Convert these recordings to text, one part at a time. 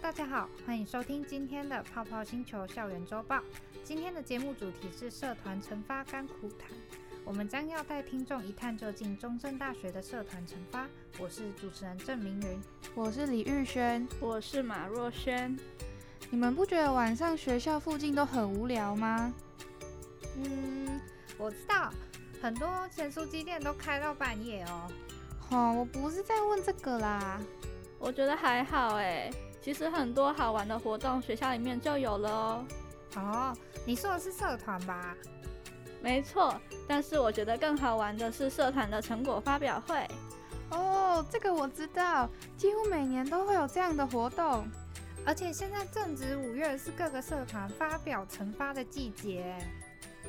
大家好，欢迎收听今天的泡泡星球校园周报。今天的节目主题是社团惩罚甘苦谈，我们将要带听众一探究竟中正大学的社团惩罚。我是主持人郑明云，我是李玉轩，我是马若轩。你们不觉得晚上学校附近都很无聊吗？嗯，我知道，很多前书机店都开到半夜哦。哦，我不是在问这个啦。我觉得还好哎，其实很多好玩的活动学校里面就有了哦。哦，你说的是社团吧？没错，但是我觉得更好玩的是社团的成果发表会。哦，这个我知道，几乎每年都会有这样的活动，而且现在正值五月，是各个社团发表成发的季节。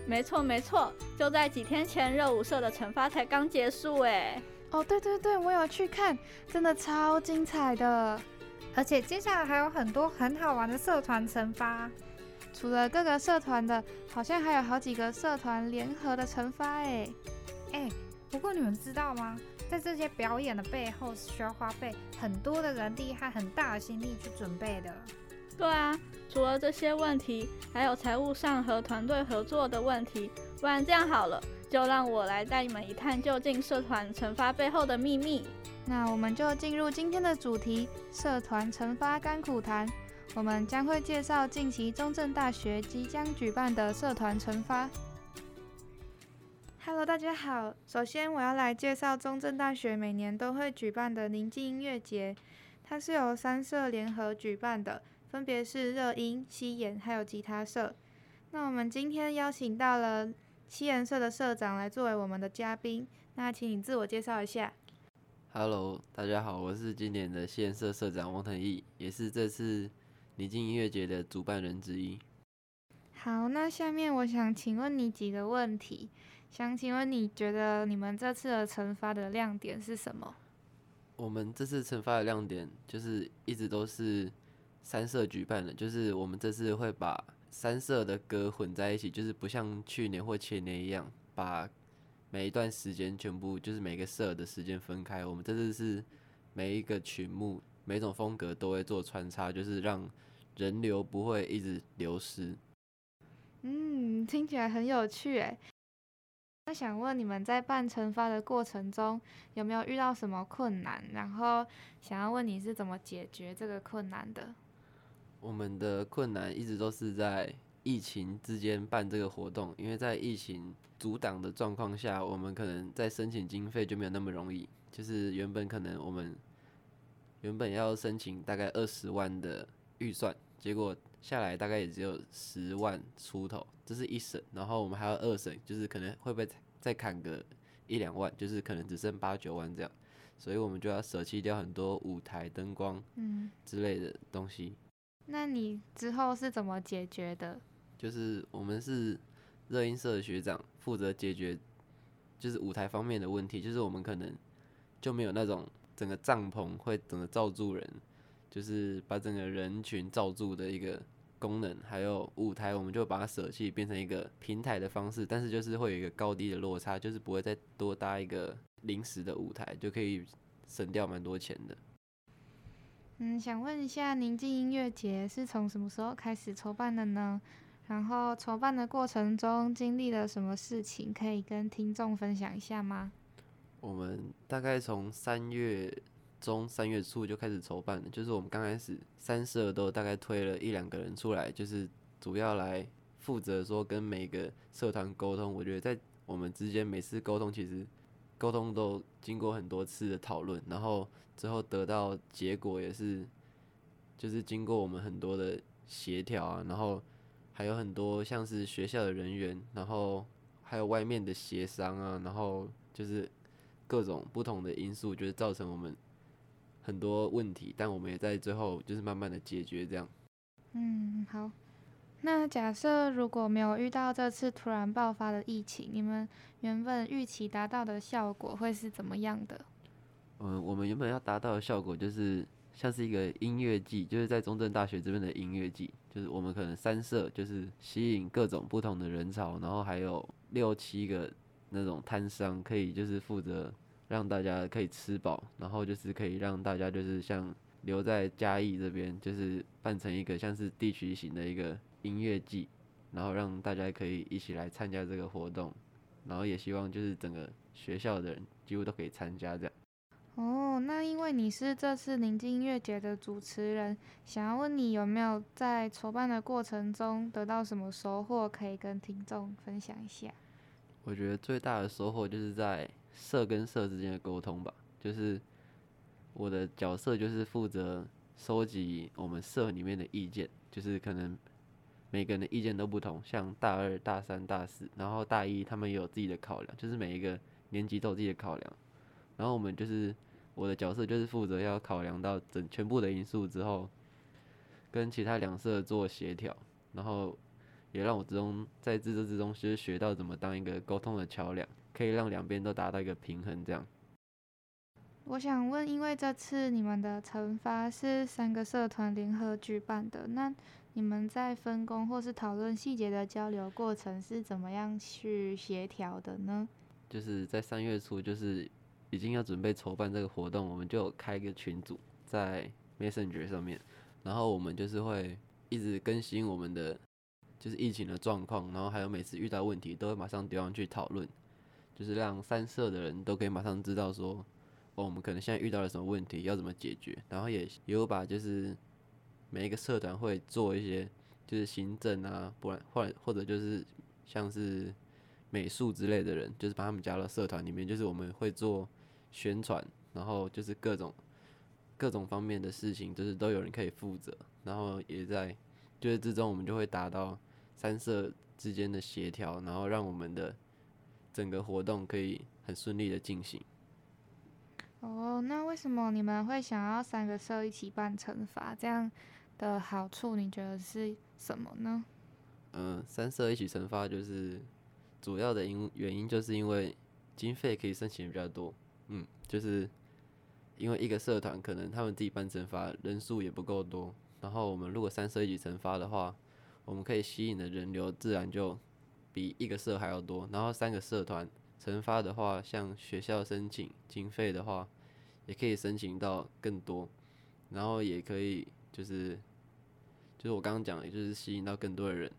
没错没错，就在几天前，热舞社的惩罚才刚结束哎。哦，对对对，我有去看，真的超精彩的，而且接下来还有很多很好玩的社团惩罚。除了各个社团的，好像还有好几个社团联合的惩罚哎。哎，不过你们知道吗？在这些表演的背后，是需要花费很多的人力和很大的心力去准备的。对啊，除了这些问题，还有财务上和团队合作的问题。不然这样好了。就让我来带你们一探究竟社团惩罚背后的秘密。那我们就进入今天的主题：社团惩罚甘苦谈。我们将会介绍近期中正大学即将举办的社团惩罚。Hello，大家好。首先，我要来介绍中正大学每年都会举办的宁静音乐节。它是由三社联合举办的，分别是热音、西演还有吉他社。那我们今天邀请到了。西研社的社长来作为我们的嘉宾，那请你自我介绍一下。Hello，大家好，我是今年的西研社社长王腾毅，也是这次宁静音乐节的主办人之一。好，那下面我想请问你几个问题，想请问你觉得你们这次的惩罚的亮点是什么？我们这次惩罚的亮点就是一直都是三社举办的，就是我们这次会把。三社的歌混在一起，就是不像去年或前年一样，把每一段时间全部就是每个社的时间分开。我们这次是每一个曲目、每种风格都会做穿插，就是让人流不会一直流失。嗯，听起来很有趣诶。那想问你们在办惩罚的过程中有没有遇到什么困难？然后想要问你是怎么解决这个困难的？我们的困难一直都是在疫情之间办这个活动，因为在疫情阻挡的状况下，我们可能在申请经费就没有那么容易。就是原本可能我们原本要申请大概二十万的预算，结果下来大概也只有十万出头，这是一审，然后我们还要二审，就是可能会不会再砍个一两万，就是可能只剩八九万这样，所以我们就要舍弃掉很多舞台灯光嗯之类的东西。那你之后是怎么解决的？就是我们是热音社的学长，负责解决就是舞台方面的问题。就是我们可能就没有那种整个帐篷会整个罩住人，就是把整个人群罩住的一个功能。还有舞台，我们就把它舍弃，变成一个平台的方式。但是就是会有一个高低的落差，就是不会再多搭一个临时的舞台，就可以省掉蛮多钱的。嗯，想问一下，宁静音乐节是从什么时候开始筹办的呢？然后筹办的过程中经历了什么事情，可以跟听众分享一下吗？我们大概从三月中、三月初就开始筹办了，就是我们刚开始三社都大概推了一两个人出来，就是主要来负责说跟每个社团沟通。我觉得在我们之间每次沟通，其实沟通都经过很多次的讨论，然后。最后得到结果也是，就是经过我们很多的协调啊，然后还有很多像是学校的人员，然后还有外面的协商啊，然后就是各种不同的因素，就是造成我们很多问题，但我们也在最后就是慢慢的解决这样。嗯，好。那假设如果没有遇到这次突然爆发的疫情，你们原本预期达到的效果会是怎么样的？嗯，我们原本要达到的效果就是像是一个音乐季，就是在中正大学这边的音乐季，就是我们可能三社就是吸引各种不同的人潮，然后还有六七个那种摊商，可以就是负责让大家可以吃饱，然后就是可以让大家就是像留在嘉义这边，就是办成一个像是地区型的一个音乐季，然后让大家可以一起来参加这个活动，然后也希望就是整个学校的人几乎都可以参加这样。哦，那因为你是这次宁静音乐节的主持人，想要问你有没有在筹办的过程中得到什么收获，可以跟听众分享一下？我觉得最大的收获就是在社跟社之间的沟通吧，就是。我的角色就是负责收集我们社里面的意见，就是可能每个人的意见都不同，像大二、大三、大四，然后大一他们也有自己的考量，就是每一个年级都有自己的考量。然后我们就是我的角色就是负责要考量到整全部的因素之后，跟其他两社做协调，然后也让我之中在自这之中其实学到怎么当一个沟通的桥梁，可以让两边都达到一个平衡，这样。我想问，因为这次你们的惩罚是三个社团联合举办的，那你们在分工或是讨论细节的交流过程是怎么样去协调的呢？就是在三月初，就是已经要准备筹办这个活动，我们就开一个群组在 Messenger 上面，然后我们就是会一直更新我们的就是疫情的状况，然后还有每次遇到问题都会马上丢上去讨论，就是让三社的人都可以马上知道说。哦我们可能现在遇到了什么问题，要怎么解决？然后也也有把就是每一个社团会做一些就是行政啊，不然或或者就是像是美术之类的人，就是把他们加到社团里面，就是我们会做宣传，然后就是各种各种方面的事情，就是都有人可以负责，然后也在就是之中我们就会达到三社之间的协调，然后让我们的整个活动可以很顺利的进行。哦，那为什么你们会想要三个社一起办惩罚？这样的好处你觉得是什么呢？嗯，三社一起惩罚就是主要的因原因，就是因为经费可以申请比较多。嗯，就是因为一个社团可能他们自己办惩罚人数也不够多，然后我们如果三社一起惩罚的话，我们可以吸引的人流自然就比一个社还要多，然后三个社团。惩罚的话，向学校申请经费的话，也可以申请到更多，然后也可以就是，就是我刚刚讲的，就是吸引到更多的人，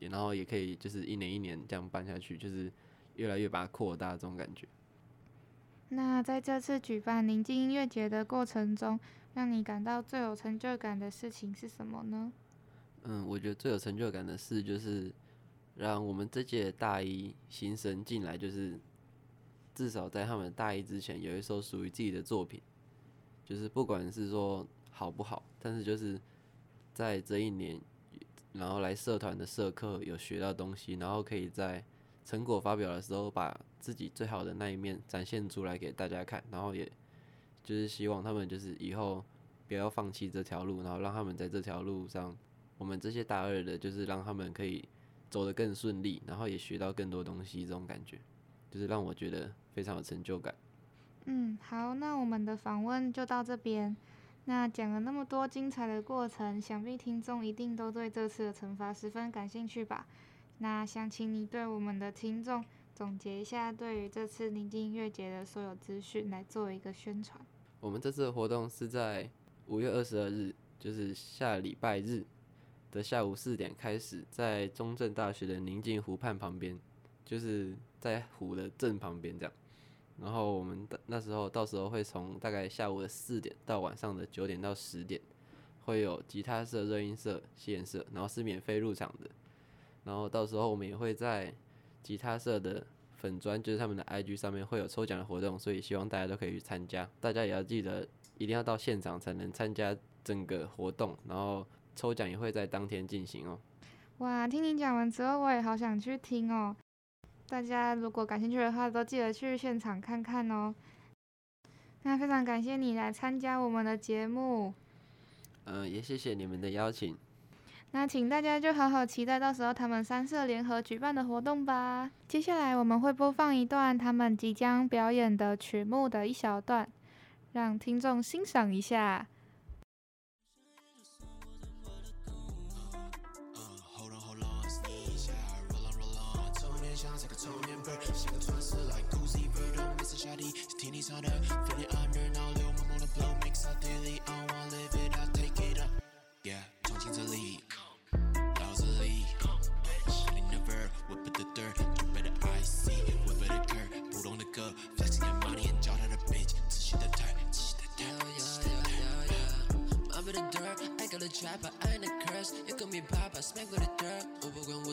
然后也可以就是一年一年这样办下去，就是越来越把它扩大这种感觉。那在这次举办宁静音乐节的过程中，让你感到最有成就感的事情是什么呢？嗯，我觉得最有成就感的事就是。让我们这届大一新生进来，就是至少在他们大一之前有一首属于自己的作品，就是不管是说好不好，但是就是在这一年，然后来社团的社课有学到东西，然后可以在成果发表的时候把自己最好的那一面展现出来给大家看，然后也就是希望他们就是以后不要放弃这条路，然后让他们在这条路上，我们这些大二的，就是让他们可以。走得更顺利，然后也学到更多东西，这种感觉就是让我觉得非常有成就感。嗯，好，那我们的访问就到这边。那讲了那么多精彩的过程，想必听众一定都对这次的惩罚十分感兴趣吧？那想请你对我们的听众总结一下对于这次宁静音乐节的所有资讯，来做一个宣传。我们这次的活动是在五月二十二日，就是下礼拜日。的下午四点开始，在中正大学的宁静湖畔旁边，就是在湖的正旁边这样。然后我们那时候到时候会从大概下午的四点到晚上的九点到十点，会有吉他社、热音社、西研社，然后是免费入场的。然后到时候我们也会在吉他社的粉砖，就是他们的 IG 上面会有抽奖的活动，所以希望大家都可以去参加。大家也要记得一定要到现场才能参加整个活动，然后。抽奖也会在当天进行哦。哇，听你讲完之后，我也好想去听哦。大家如果感兴趣的话，都记得去现场看看哦。那非常感谢你来参加我们的节目。嗯，也谢谢你们的邀请。那请大家就好好期待到时候他们三社联合举办的活动吧。接下来我们会播放一段他们即将表演的曲目的一小段，让听众欣赏一下。trap, I ain't a curse. You call me Papa, smack with a third. Oh, but when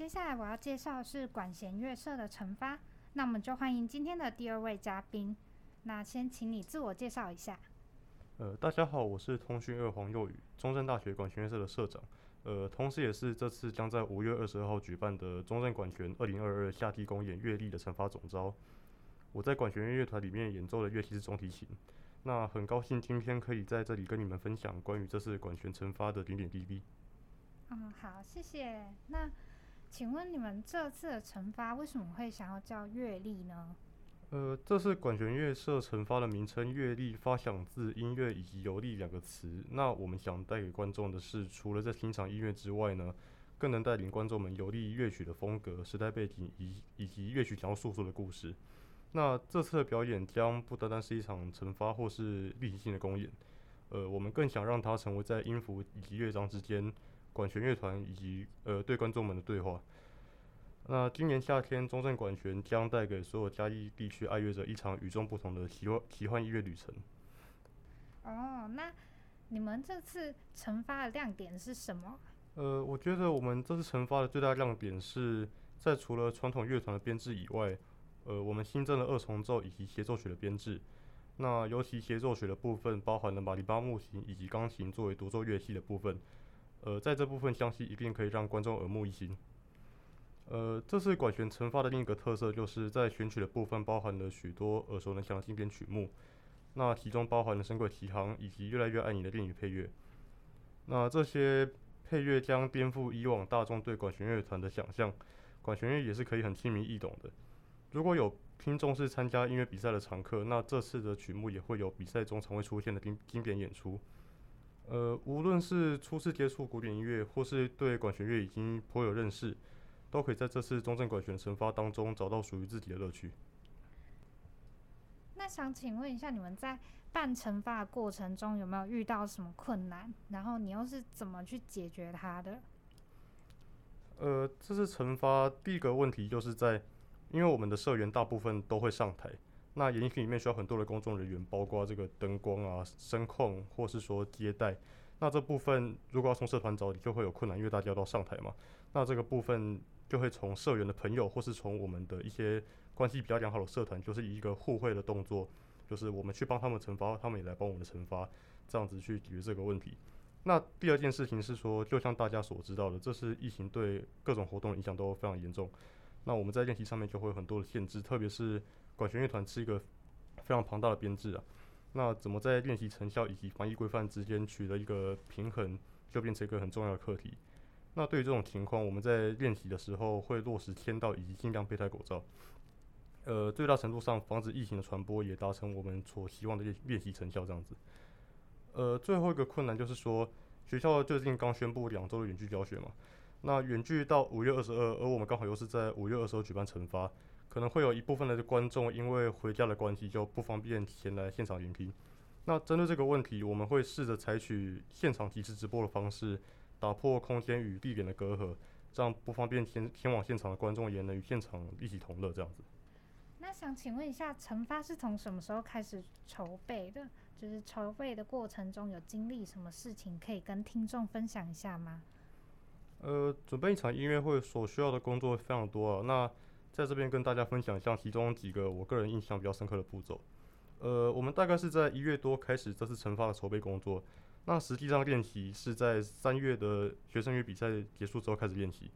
接下来我要介绍是管弦乐社的陈发，那我们就欢迎今天的第二位嘉宾。那先请你自我介绍一下。呃，大家好，我是通讯二黄佑宇，中正大学管弦乐社的社长，呃，同时也是这次将在五月二十二号举办的中正管弦二零二二夏季公演乐历的惩罚总招。我在管弦乐乐团里面演奏的乐器是中提琴，那很高兴今天可以在这里跟你们分享关于这次管弦成发的点点滴滴。嗯，好，谢谢。那请问你们这次的成发为什么会想要叫乐历呢？呃，这次管弦乐社成发的名称“乐历”发想自音乐以及游历两个词。那我们想带给观众的是，除了在欣赏音乐之外呢，更能带领观众们游历乐曲的风格、时代背景以以及乐曲想要诉说的故事。那这次的表演将不单单是一场成发或是例行性的公演，呃，我们更想让它成为在音符以及乐章之间，管弦乐团以及呃对观众们的对话。那今年夏天，中正管弦将带给所有嘉义地区爱乐者一场与众不同的奇幻奇幻音乐旅程。哦，那你们这次成发的亮点是什么？呃，我觉得我们这次成发的最大亮点是在除了传统乐团的编制以外，呃，我们新增了二重奏以及协奏曲的编制。那尤其协奏曲的部分，包含了马里巴木琴以及钢琴作为独奏乐器的部分。呃，在这部分相信一定可以让观众耳目一新。呃，这次管弦成发的另一个特色，就是在选曲的部分包含了许多耳熟能详的经典曲目，那其中包含了《神鬼奇航》以及《越来越爱你》的电影配乐。那这些配乐将颠覆以往大众对管弦乐团的想象，管弦乐也是可以很亲民易懂的。如果有听众是参加音乐比赛的常客，那这次的曲目也会有比赛中常会出现的经经典演出。呃，无论是初次接触古典音乐，或是对管弦乐已经颇有认识。都可以在这次中正管弦成发当中找到属于自己的乐趣。那想请问一下，你们在办成发的过程中有没有遇到什么困难？然后你又是怎么去解决它的？呃，这次成发第一个问题就是在，因为我们的社员大部分都会上台，那演艺厅里面需要很多的工作人员，包括这个灯光啊、声控，或是说接待。那这部分如果要从社团找，你就会有困难，因为大家都要上台嘛。那这个部分。就会从社员的朋友，或是从我们的一些关系比较良好的社团，就是以一个互惠的动作，就是我们去帮他们惩罚，他们也来帮我们的成发，这样子去解决这个问题。那第二件事情是说，就像大家所知道的，这次疫情对各种活动的影响都非常严重。那我们在练习上面就会有很多的限制，特别是管弦乐团是一个非常庞大的编制啊。那怎么在练习成效以及防疫规范之间取得一个平衡，就变成一个很重要的课题。那对于这种情况，我们在练习的时候会落实签到以及尽量佩戴口罩，呃，最大程度上防止疫情的传播，也达成我们所希望的练练习成效这样子。呃，最后一个困难就是说，学校最近刚宣布两周的远距教学嘛，那远距到五月二十二，而我们刚好又是在五月二十二举办成发，可能会有一部分的观众因为回家的关系就不方便前来现场聆听。那针对这个问题，我们会试着采取现场即时直播的方式。打破空间与地点的隔阂，这样不方便前前往现场的观众也能与现场一起同乐。这样子。那想请问一下，成发是从什么时候开始筹备的？就是筹备的过程中有经历什么事情，可以跟听众分享一下吗？呃，准备一场音乐会所需要的工作非常多啊。那在这边跟大家分享一下其中几个我个人印象比较深刻的步骤。呃，我们大概是在一月多开始这次成发的筹备工作。那实际上练习是在三月的学生乐比赛结束之后开始练习。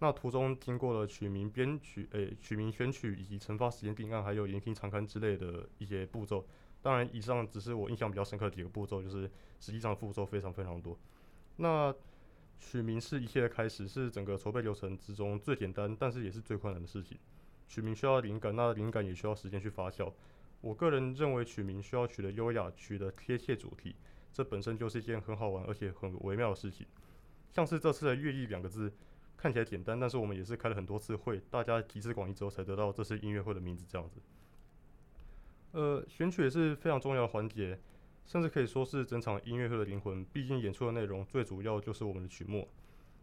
那途中经过了取名编曲、诶、欸、曲名选曲以及成发时间定案，还有延听长刊之类的一些步骤。当然，以上只是我印象比较深刻的几个步骤，就是实际上步骤非常非常多。那取名是一切的开始，是整个筹备流程之中最简单，但是也是最困难的事情。取名需要灵感，那灵感也需要时间去发酵。我个人认为取名需要取得优雅，取得贴切主题，这本身就是一件很好玩而且很微妙的事情。像是这次的“乐意”两个字，看起来简单，但是我们也是开了很多次会，大家集思广益之后才得到这次音乐会的名字这样子。呃，选曲也是非常重要的环节。甚至可以说是整场音乐会的灵魂。毕竟演出的内容最主要就是我们的曲目。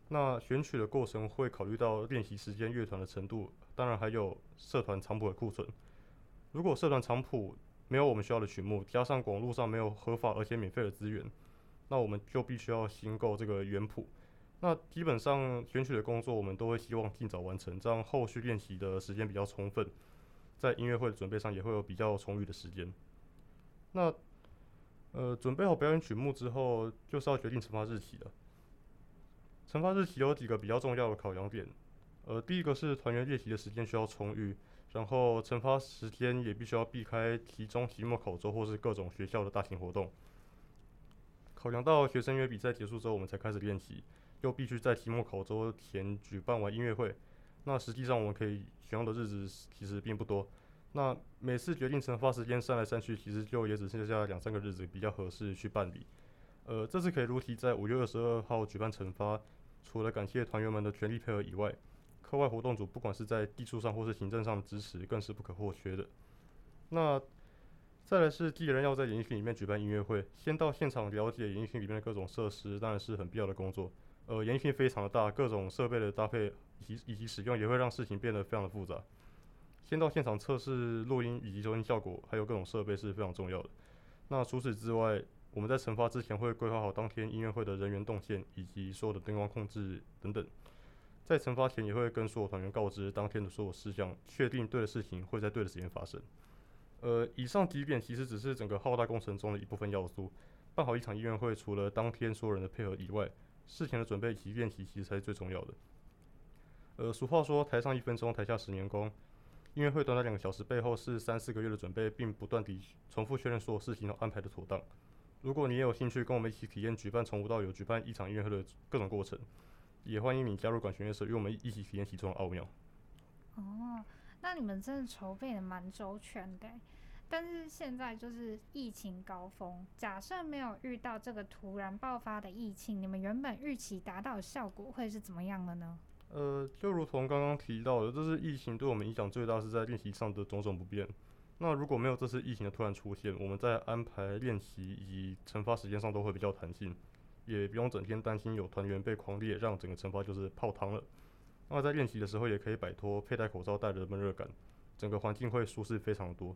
那选曲的过程会考虑到练习时间、乐团的程度，当然还有社团场谱的库存。如果社团场谱没有我们需要的曲目，加上网络上没有合法而且免费的资源，那我们就必须要新购这个原谱。那基本上选曲的工作我们都会希望尽早完成，这样后续练习的时间比较充分，在音乐会的准备上也会有比较充裕的时间。那呃，准备好表演曲目之后，就是要决定成发日期了。成发日期有几个比较重要的考量点，呃，第一个是团员练习的时间需要充裕，然后成发时间也必须要避开期中、期末考周或是各种学校的大型活动。考量到学生乐比赛结束之后，我们才开始练习，又必须在期末考周前举办完音乐会，那实际上我们可以选用的日子其实并不多。那每次决定成发时间删来删去，其实就也只剩下两三个日子比较合适去办理。呃，这次可以如期在五月二十二号举办成发，除了感谢团员们的全力配合以外，课外活动组不管是在技术上或是行政上的支持，更是不可或缺的。那再来是，既然要在演艺厅里面举办音乐会，先到现场了解演艺厅里面的各种设施，当然是很必要的工作。呃，演艺厅非常的大，各种设备的搭配以及以及使用也会让事情变得非常的复杂。先到现场测试录音以及收音效果，还有各种设备是非常重要的。那除此之外，我们在成发之前会规划好当天音乐会的人员动线以及所有的灯光控制等等。在成发前也会跟所有团员告知当天的所有事项，确定对的事情会在对的时间发生。呃，以上几点其实只是整个浩大工程中的一部分要素。办好一场音乐会，除了当天所有人的配合以外，事前的准备以及练习其实才是最重要的。呃，俗话说，台上一分钟，台下十年功。音乐会短短两个小时，背后是三四个月的准备，并不断地重复确认所有事情都安排得妥当。如果你也有兴趣跟我们一起体验举办从无到有举办一场音乐会的各种过程，也欢迎你加入管弦乐社，与我们一起体验其中的奥妙。哦，那你们真的筹备得蛮周全的，但是现在就是疫情高峰，假设没有遇到这个突然爆发的疫情，你们原本预期达到的效果会是怎么样的呢？呃，就如同刚刚提到的，这次疫情对我们影响最大是在练习上的种种不便。那如果没有这次疫情的突然出现，我们在安排练习以及成发时间上都会比较弹性，也不用整天担心有团员被狂烈，让整个成发就是泡汤了。那在练习的时候也可以摆脱佩戴口罩带来的闷热感，整个环境会舒适非常多。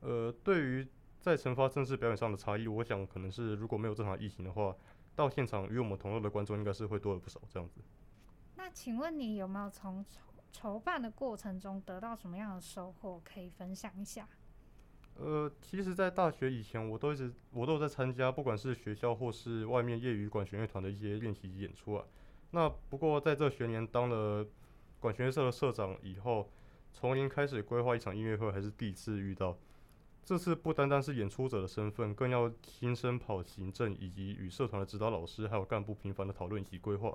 呃，对于在成发正式表演上的差异，我想可能是如果没有这场疫情的话，到现场与我们同乐的观众应该是会多了不少这样子。那请问你有没有从筹筹办的过程中得到什么样的收获，可以分享一下？呃，其实，在大学以前，我都一直我都有在参加，不管是学校或是外面业余管弦乐团的一些练习演出啊。那不过在这学年当了管弦乐社的社长以后，从零开始规划一场音乐会，还是第一次遇到。这次不单单是演出者的身份，更要亲身跑行政，以及与社团的指导老师还有干部频繁的讨论及规划。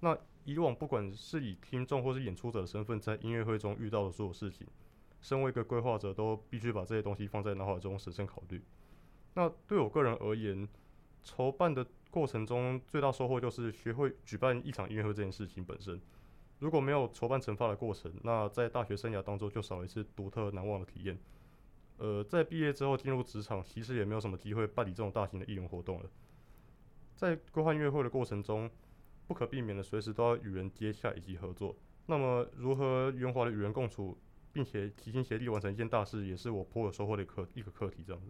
那以往不管是以听众或是演出者的身份，在音乐会中遇到的所有事情，身为一个规划者，都必须把这些东西放在脑海中审慎考虑。那对我个人而言，筹办的过程中最大收获就是学会举办一场音乐会这件事情本身。如果没有筹办成发的过程，那在大学生涯当中就少了一次独特难忘的体验。呃，在毕业之后进入职场，其实也没有什么机会办理这种大型的艺人活动了。在规划音乐会的过程中，不可避免的，随时都要与人接洽以及合作。那么，如何圆滑的与人共处，并且齐心协力完成一件大事，也是我颇有收获的课一个课题。这样子。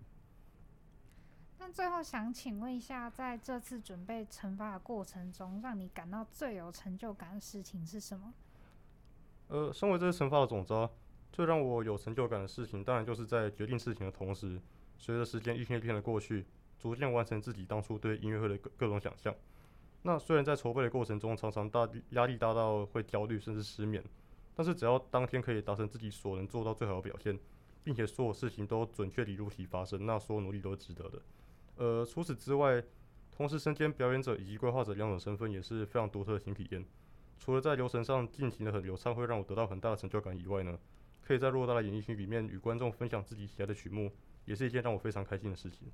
那最后想请问一下，在这次准备惩罚的过程中，让你感到最有成就感的事情是什么？呃，身为这次惩罚的总招，最让我有成就感的事情，当然就是在决定事情的同时，随着时间一天一天的过去，逐渐完成自己当初对音乐会的各各种想象。那虽然在筹备的过程中，常常大压力大到会焦虑甚至失眠，但是只要当天可以达成自己所能做到最好的表现，并且所有事情都准确地如期发生，那所有努力都是值得的。呃，除此之外，同时身兼表演者以及规划者两种身份也是非常独特的新体验。除了在流程上进行的很流畅，会让我得到很大的成就感以外呢，可以在偌大的演艺厅里面与观众分享自己喜爱的曲目，也是一件让我非常开心的事情。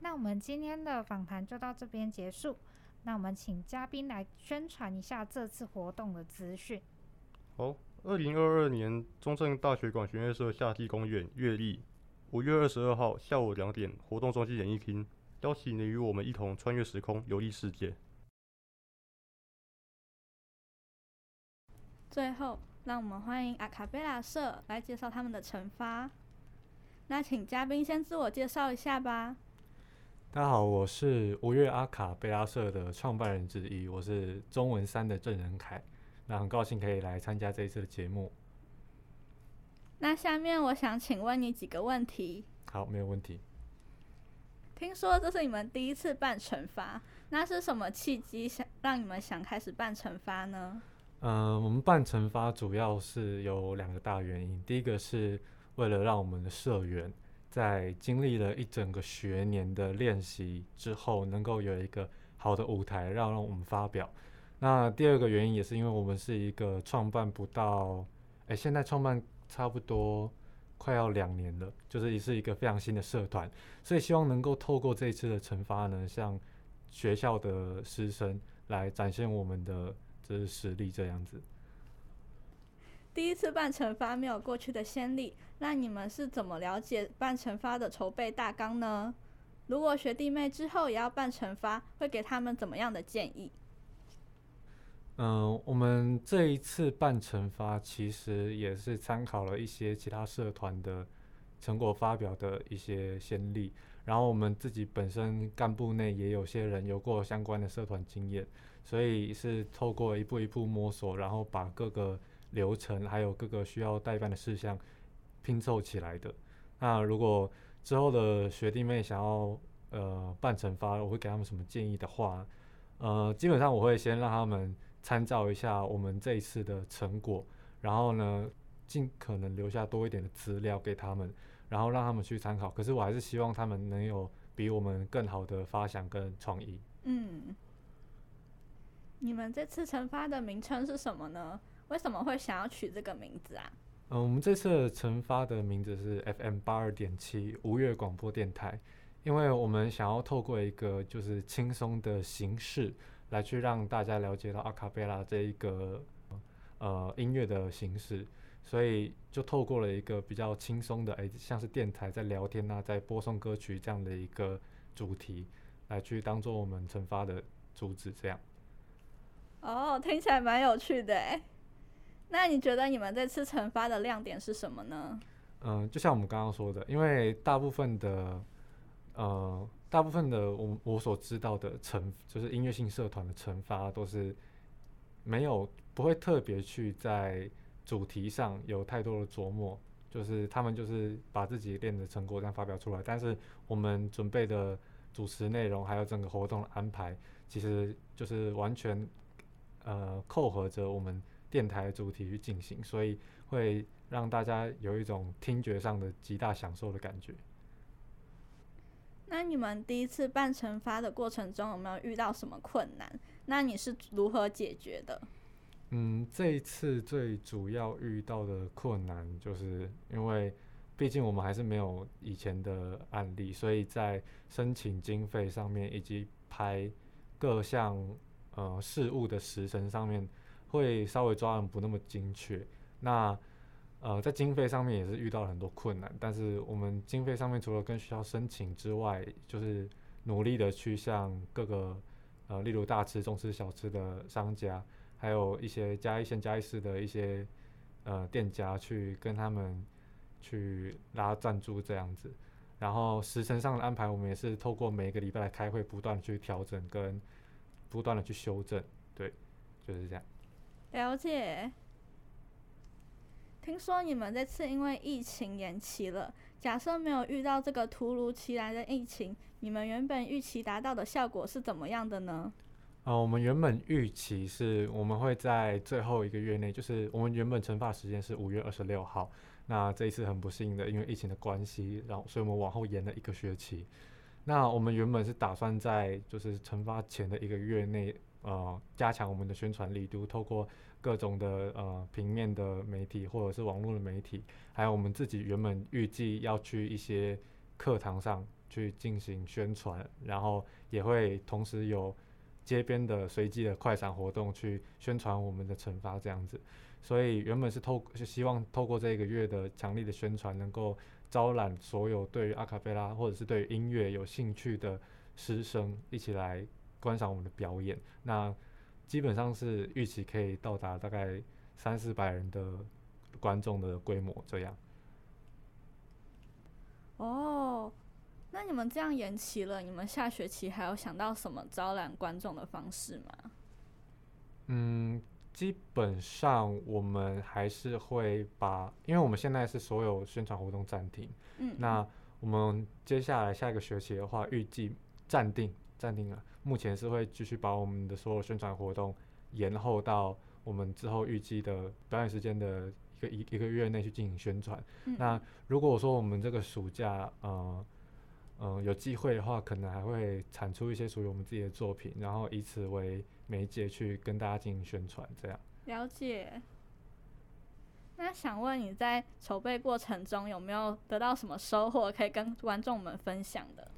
那我们今天的访谈就到这边结束。那我们请嘉宾来宣传一下这次活动的资讯。好，二零二二年中正大学管弦乐社夏季公演月历。五月二十二号下午两点，活动中心演艺厅，邀请你与我们一同穿越时空，游历世界。最后，让我们欢迎阿卡贝拉社来介绍他们的惩罚。那请嘉宾先自我介绍一下吧。大家好，我是五月阿卡贝拉社的创办人之一，我是中文三的郑仁凯。那很高兴可以来参加这一次的节目。那下面我想请问你几个问题。好，没有问题。听说这是你们第一次办惩罚，那是什么契机想让你们想开始办惩罚呢？嗯、呃，我们办惩罚主要是有两个大原因。第一个是为了让我们的社员在经历了一整个学年的练习之后，能够有一个好的舞台让让我们发表。那第二个原因也是因为我们是一个创办不到，哎，现在创办。差不多快要两年了，就是也是一个非常新的社团，所以希望能够透过这一次的惩罚呢，向学校的师生来展现我们的这实力，这样子。第一次办惩罚没有过去的先例，那你们是怎么了解办惩罚的筹备大纲呢？如果学弟妹之后也要办惩罚，会给他们怎么样的建议？嗯、我们这一次办惩罚，其实也是参考了一些其他社团的成果发表的一些先例，然后我们自己本身干部内也有些人有过相关的社团经验，所以是透过一步一步摸索，然后把各个流程还有各个需要代办的事项拼凑起来的。那如果之后的学弟妹想要呃办惩罚，我会给他们什么建议的话，呃，基本上我会先让他们。参照一下我们这一次的成果，然后呢，尽可能留下多一点的资料给他们，然后让他们去参考。可是我还是希望他们能有比我们更好的发想跟创意。嗯，你们这次惩罚的名称是什么呢？为什么会想要取这个名字啊？嗯、呃，我们这次惩罚的名字是 FM 八二点七无月广播电台，因为我们想要透过一个就是轻松的形式。来去让大家了解到阿卡贝拉这一个呃音乐的形式，所以就透过了一个比较轻松的，哎、欸，像是电台在聊天啊，在播送歌曲这样的一个主题，来去当做我们惩罚的主旨这样。哦，听起来蛮有趣的诶。那你觉得你们这次惩罚的亮点是什么呢？嗯、就像我们刚刚说的，因为大部分的呃。大部分的我我所知道的惩，就是音乐性社团的惩罚都是没有不会特别去在主题上有太多的琢磨，就是他们就是把自己练的成果这样发表出来。但是我们准备的主持内容还有整个活动的安排，其实就是完全呃扣合着我们电台主题去进行，所以会让大家有一种听觉上的极大享受的感觉。那你们第一次办惩罚的过程中有没有遇到什么困难？那你是如何解决的？嗯，这一次最主要遇到的困难，就是因为毕竟我们还是没有以前的案例，所以在申请经费上面以及拍各项呃事物的时程上面，会稍微抓得不那么精确。那呃，在经费上面也是遇到了很多困难，但是我们经费上面除了跟学校申请之外，就是努力的去向各个呃，例如大吃、中吃、小吃的商家，还有一些嘉义县嘉义市的一些呃店家去跟他们去拉赞助这样子，然后时程上的安排，我们也是透过每一个礼拜来开会，不断去调整跟不断的去修正。对，就是这样。了解。听说你们这次因为疫情延期了，假设没有遇到这个突如其来的疫情，你们原本预期达到的效果是怎么样的呢？呃，我们原本预期是我们会在最后一个月内，就是我们原本成发时间是五月二十六号。那这一次很不幸的，因为疫情的关系，然后所以我们往后延了一个学期。那我们原本是打算在就是成发前的一个月内，呃，加强我们的宣传力度，透过各种的呃平面的媒体或者是网络的媒体，还有我们自己原本预计要去一些课堂上去进行宣传，然后也会同时有街边的随机的快闪活动去宣传我们的惩罚这样子。所以原本是透，是希望透过这个月的强力的宣传，能够招揽所有对于阿卡贝拉或者是对音乐有兴趣的师生一起来观赏我们的表演。那基本上是预期可以到达大概三四百人的观众的规模这样。哦，那你们这样延期了，你们下学期还有想到什么招揽观众的方式吗？嗯。基本上我们还是会把，因为我们现在是所有宣传活动暂停，嗯，那我们接下来下一个学期的话，预计暂定暂定了，目前是会继续把我们的所有宣传活动延后到我们之后预计的表演时间的一个一一个月内去进行宣传。嗯，那如果说我们这个暑假，呃，嗯、呃，有机会的话，可能还会产出一些属于我们自己的作品，然后以此为。媒介去跟大家进行宣传，这样。了解。那想问你在筹备过程中有没有得到什么收获，可以跟观众们分享的？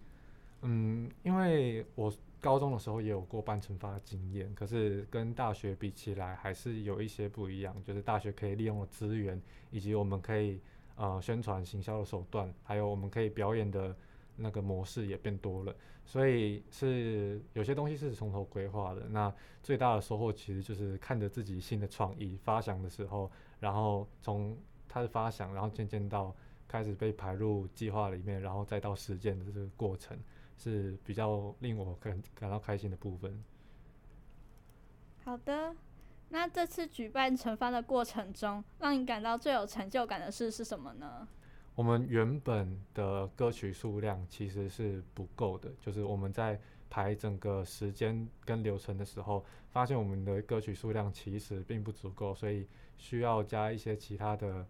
嗯，因为我高中的时候也有过办成发的经验，可是跟大学比起来还是有一些不一样。就是大学可以利用的资源，以及我们可以呃宣传行销的手段，还有我们可以表演的。那个模式也变多了，所以是有些东西是从头规划的。那最大的收获其实就是看着自己新的创意发想的时候，然后从它的发想，然后渐渐到开始被排入计划里面，然后再到实践的这个过程，是比较令我感感到开心的部分。好的，那这次举办成发的过程中，让你感到最有成就感的事是什么呢？我们原本的歌曲数量其实是不够的，就是我们在排整个时间跟流程的时候，发现我们的歌曲数量其实并不足够，所以需要加一些其他的，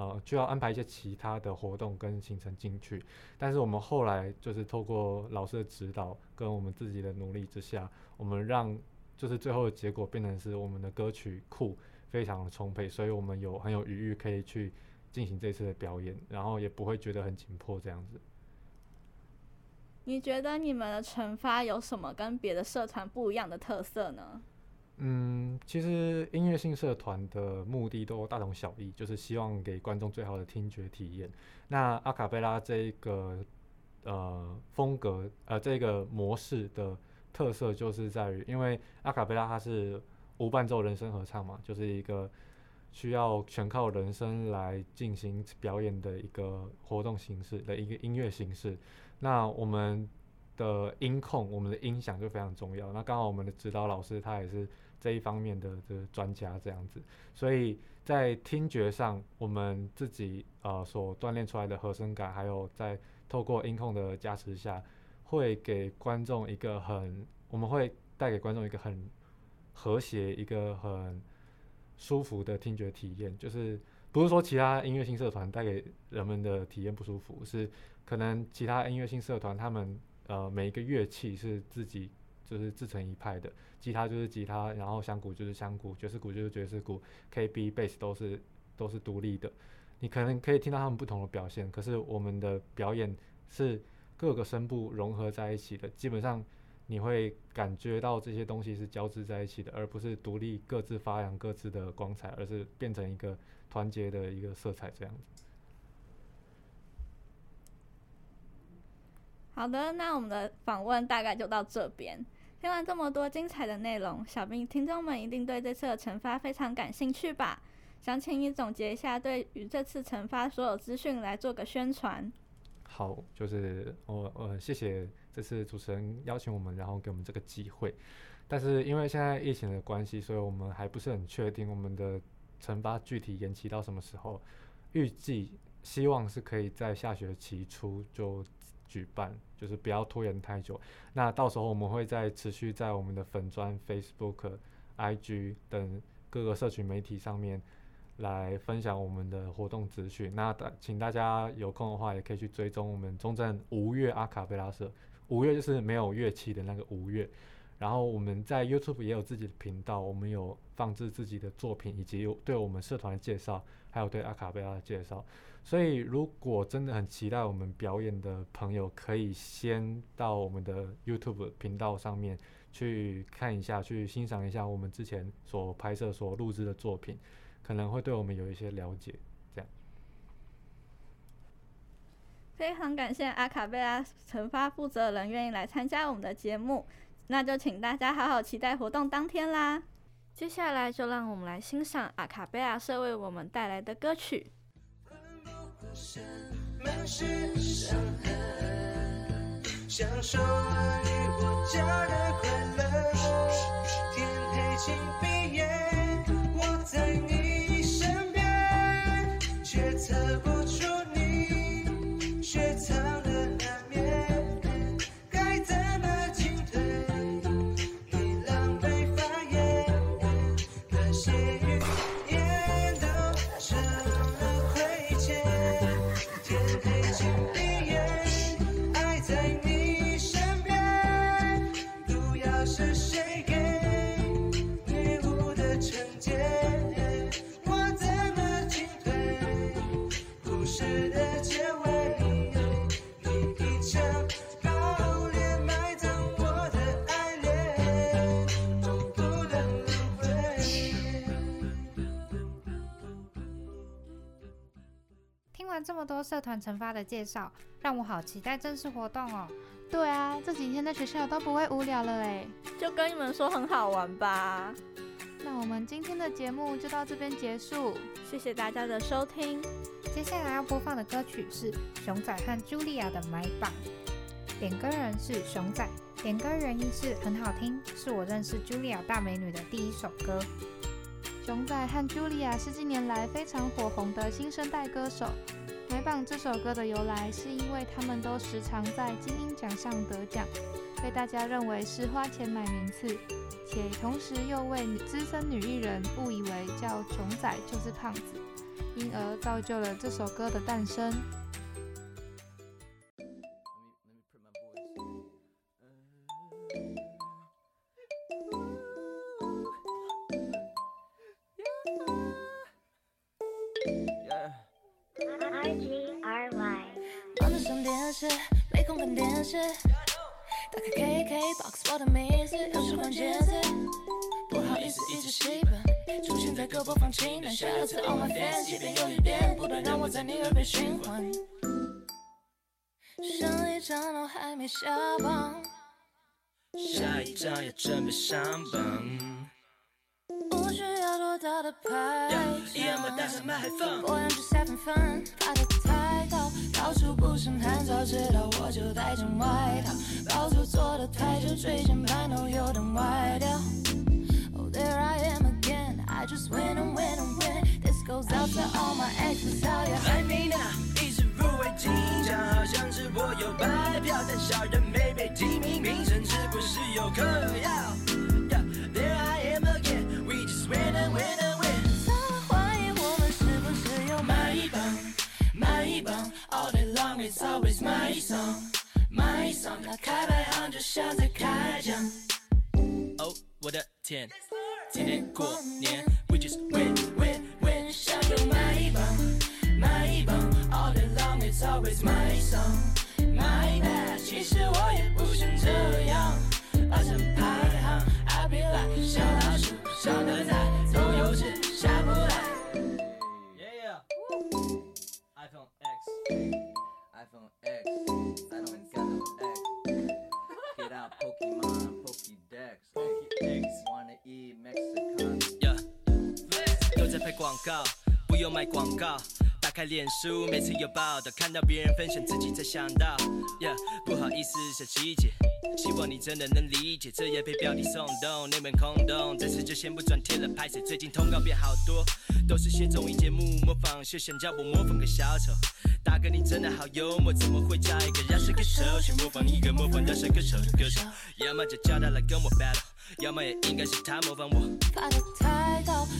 呃，就要安排一些其他的活动跟行程进去。但是我们后来就是透过老师的指导跟我们自己的努力之下，我们让就是最后的结果变成是我们的歌曲库非常的充沛，所以我们有很有余裕可以去。进行这次的表演，然后也不会觉得很紧迫这样子。你觉得你们的成发有什么跟别的社团不一样的特色呢？嗯，其实音乐性社团的目的都大同小异，就是希望给观众最好的听觉体验。那阿卡贝拉这一个呃风格呃这个模式的特色，就是在于，因为阿卡贝拉它是无伴奏人声合唱嘛，就是一个。需要全靠人声来进行表演的一个活动形式的一个音乐形式。那我们的音控，我们的音响就非常重要。那刚好我们的指导老师他也是这一方面的这个专家，这样子。所以在听觉上，我们自己呃所锻炼出来的和声感，还有在透过音控的加持下，会给观众一个很，我们会带给观众一个很和谐，一个很。舒服的听觉体验，就是不是说其他音乐性社团带给人们的体验不舒服，是可能其他音乐性社团他们呃每一个乐器是自己就是自成一派的，吉他就是吉他，然后香鼓就是香鼓，爵士鼓就是爵士鼓，KB bass 都是都是独立的，你可能可以听到他们不同的表现，可是我们的表演是各个声部融合在一起的，基本上。你会感觉到这些东西是交织在一起的，而不是独立各自发扬各自的光彩，而是变成一个团结的一个色彩这样子。好的，那我们的访问大概就到这边。听完这么多精彩的内容，想必听众们一定对这次的成发非常感兴趣吧？想请你总结一下对于这次成发所有资讯来做个宣传。好，就是我呃谢谢这次主持人邀请我们，然后给我们这个机会。但是因为现在疫情的关系，所以我们还不是很确定我们的成发具体延期到什么时候。预计希望是可以在下学期初就举办，就是不要拖延太久。那到时候我们会再持续在我们的粉专、Facebook、IG 等各个社群媒体上面来分享我们的活动资讯。那请大家有空的话，也可以去追踪我们中正无乐阿卡贝拉社。无乐就是没有乐器的那个无乐。然后我们在 YouTube 也有自己的频道，我们有放置自己的作品，以及对我们社团的介绍，还有对阿卡贝拉的介绍。所以如果真的很期待我们表演的朋友，可以先到我们的 YouTube 频道上面去看一下，去欣赏一下我们之前所拍摄、所录制的作品，可能会对我们有一些了解。这样。非常感谢阿卡贝拉成发负责人愿意来参加我们的节目。那就请大家好好期待活动当天啦！接下来就让我们来欣赏阿卡贝拉社为我们带来的歌曲。身满是伤痕享受了于我家的快乐。天黑请闭眼我在你身边却测不出这么多社团成发的介绍，让我好期待正式活动哦。对啊，这几天在学校都不会无聊了哎。就跟你们说很好玩吧。那我们今天的节目就到这边结束，谢谢大家的收听。接下来要播放的歌曲是熊仔和 Julia 的《买榜》，点歌人是熊仔，点歌原因是很好听，是我认识 Julia 大美女的第一首歌。熊仔和 Julia 是近年来非常火红的新生代歌手。买榜这首歌的由来，是因为他们都时常在金音奖上得奖，被大家认为是花钱买名次，且同时又为资深女艺人误以为叫穷仔就是胖子，因而造就了这首歌的诞生。没空看电视，打开 KKBOX 我的名字又是关键字，不好意思一直戏份，出现在各播放清单，下了次 All My Fans 一遍又一遍，不断让我在你耳边循环。上一张都还没下榜，下一张要准备上榜，不需要多大的牌，一样把大声麦放，播两句三分分，发的太高。到处不胜寒，早知道我就带件外套。包租坐的太久，椎间盘都有点歪掉。Oh there I am again, I just win and win and win. This goes out to all my exes, how you like me now？一直入围金奖，好像是我有白票，但小人没被提名，名声是不是有嗑药买榜。All day long, it's always my song, my song。打开排行就像在开奖。哦，我的天，今天过年，We just win, win, win。想要买榜，买榜。All day long, it's always my song, my bad。其实我也不想这样，爬上排行，I be like 小老鼠，上得台不用卖广告。打开脸书，每次有报道，看到别人分享，自己才想到不好意思，小七姐，希望你真的能理解，这也被标题耸动，内门空洞，这次就先不转贴了，拍摄，最近通告变好多，都是些综艺节目模仿秀，想叫我模仿个小丑。大哥，你真的好幽默，怎么会叫一个饶舌歌手去模仿一个模仿饶舌歌手的歌手？要么就叫他来跟我 battle，要么也应该是他模仿我。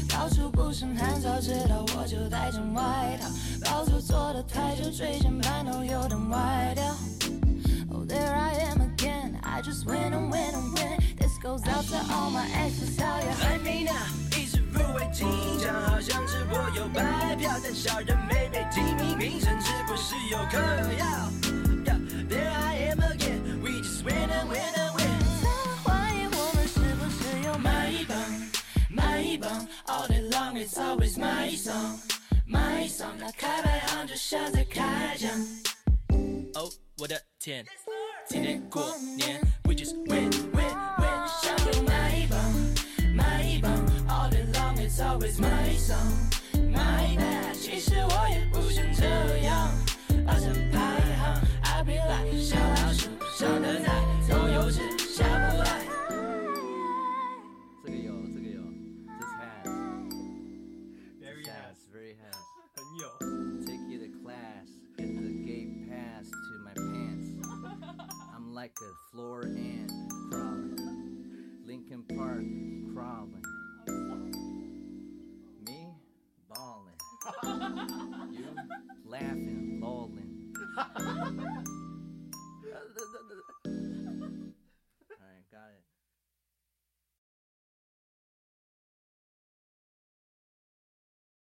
高，到处不胜寒，早知道我就带件外套。包租坐的太久，椎间盘都有点歪掉。Oh there I am again, I just win and win and win. This goes out to all my exes, how you like me now？一直入围金奖，好像是我有白票，但小人没被提名，评审是不是有嗑药的